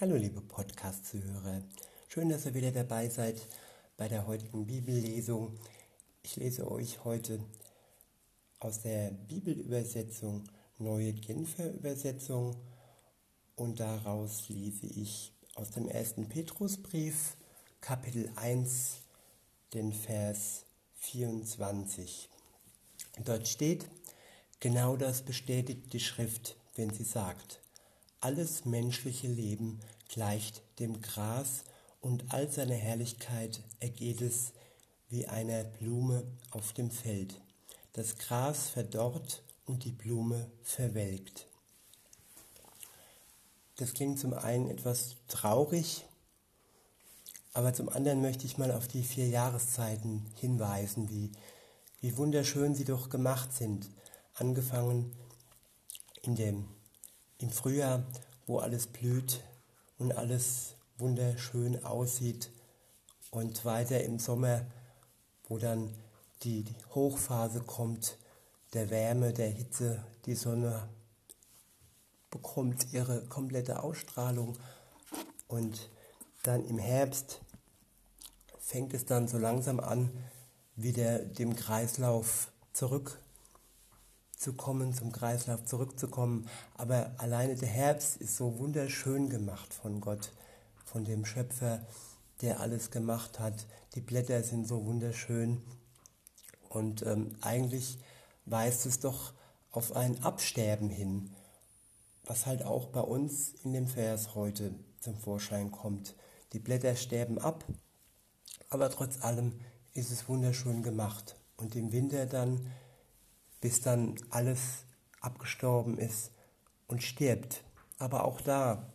Hallo liebe Podcast-Zuhörer, schön, dass ihr wieder dabei seid bei der heutigen Bibellesung. Ich lese euch heute aus der Bibelübersetzung Neue Genfer Übersetzung und daraus lese ich aus dem ersten Petrusbrief Kapitel 1 den Vers 24. Dort steht, genau das bestätigt die Schrift, wenn sie sagt, alles menschliche Leben gleicht dem Gras und all seine Herrlichkeit ergeht es wie einer Blume auf dem Feld. Das Gras verdorrt und die Blume verwelkt. Das klingt zum einen etwas traurig, aber zum anderen möchte ich mal auf die vier Jahreszeiten hinweisen, wie, wie wunderschön sie doch gemacht sind. Angefangen in dem im Frühjahr, wo alles blüht und alles wunderschön aussieht und weiter im Sommer, wo dann die, Hochphase kommt, der Wärme, der Hitze, die Sonne bekommt ihre komplette Ausstrahlung und dann im Herbst fängt es dann so langsam an, wieder dem Kreislauf zurück zu kommen, zum Kreislauf zurückzukommen. Aber alleine der Herbst ist so wunderschön gemacht von Gott, von dem Schöpfer, der alles gemacht hat. Die Blätter sind so wunderschön. Und ähm, eigentlich weist es doch auf ein Absterben hin, was halt auch bei uns in dem Vers heute zum Vorschein kommt. Die Blätter sterben ab, aber trotz allem ist es wunderschön gemacht. Und im Winter dann bis dann alles abgestorben ist und stirbt. Aber auch da,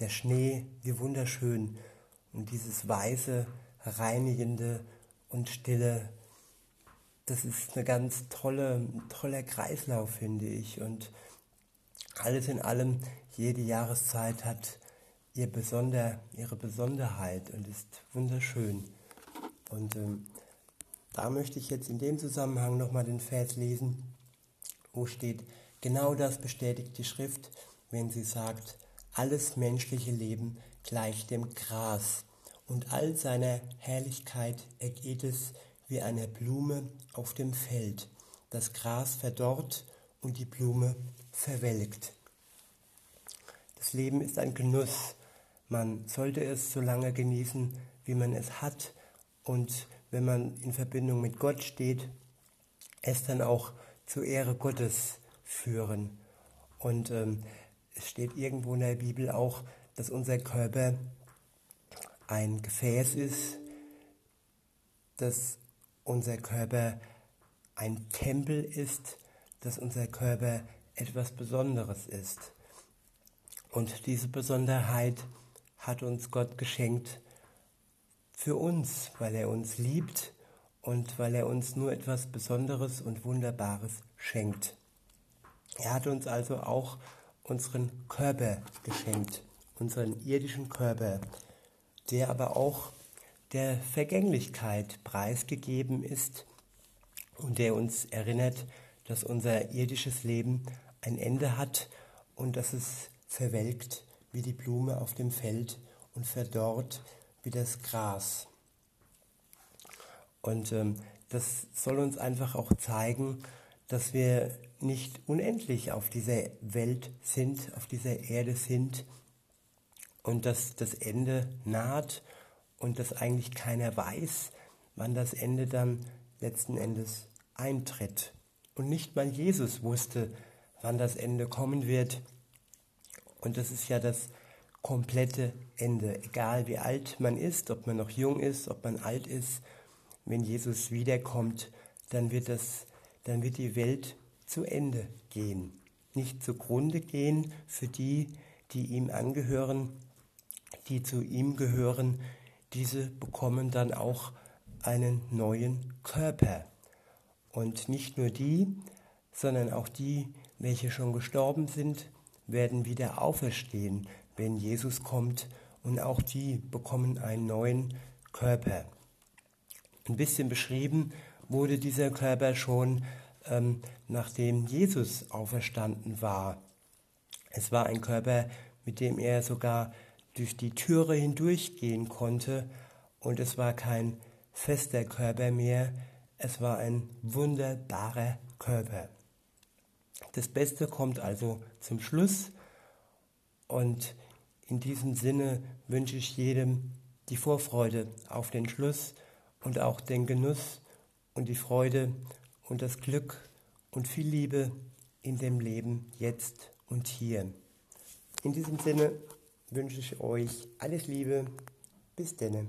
der Schnee, wie wunderschön und dieses weiße, reinigende und stille, das ist eine ganz tolle, toller Kreislauf, finde ich. Und alles in allem, jede Jahreszeit hat ihr Besonder, ihre Besonderheit und ist wunderschön. Und ähm, da möchte ich jetzt in dem Zusammenhang nochmal den Vers lesen, wo steht, genau das bestätigt die Schrift, wenn sie sagt, alles menschliche Leben gleicht dem Gras und all seiner Herrlichkeit ergeht es wie eine Blume auf dem Feld. Das Gras verdorrt und die Blume verwelkt. Das Leben ist ein Genuss. Man sollte es so lange genießen, wie man es hat und wenn man in Verbindung mit Gott steht, es dann auch zur Ehre Gottes führen. Und ähm, es steht irgendwo in der Bibel auch, dass unser Körper ein Gefäß ist, dass unser Körper ein Tempel ist, dass unser Körper etwas Besonderes ist. Und diese Besonderheit hat uns Gott geschenkt für uns, weil er uns liebt und weil er uns nur etwas Besonderes und Wunderbares schenkt. Er hat uns also auch unseren Körper geschenkt, unseren irdischen Körper, der aber auch der Vergänglichkeit preisgegeben ist und der uns erinnert, dass unser irdisches Leben ein Ende hat und dass es verwelkt wie die Blume auf dem Feld und verdorrt wie das Gras. Und ähm, das soll uns einfach auch zeigen, dass wir nicht unendlich auf dieser Welt sind, auf dieser Erde sind und dass das Ende naht und dass eigentlich keiner weiß, wann das Ende dann letzten Endes eintritt. Und nicht mal Jesus wusste, wann das Ende kommen wird. Und das ist ja das komplette Ende. Egal wie alt man ist, ob man noch jung ist, ob man alt ist, wenn Jesus wiederkommt, dann wird, das, dann wird die Welt zu Ende gehen. Nicht zugrunde gehen für die, die ihm angehören, die zu ihm gehören. Diese bekommen dann auch einen neuen Körper. Und nicht nur die, sondern auch die, welche schon gestorben sind, werden wieder auferstehen, wenn Jesus kommt und auch die bekommen einen neuen Körper. Ein bisschen beschrieben wurde dieser Körper schon, ähm, nachdem Jesus auferstanden war. Es war ein Körper, mit dem er sogar durch die Türe hindurchgehen konnte und es war kein fester Körper mehr, es war ein wunderbarer Körper. Das Beste kommt also zum Schluss und in diesem Sinne wünsche ich jedem die Vorfreude auf den Schluss und auch den Genuss und die Freude und das Glück und viel Liebe in dem Leben jetzt und hier. In diesem Sinne wünsche ich euch alles Liebe. Bis denne.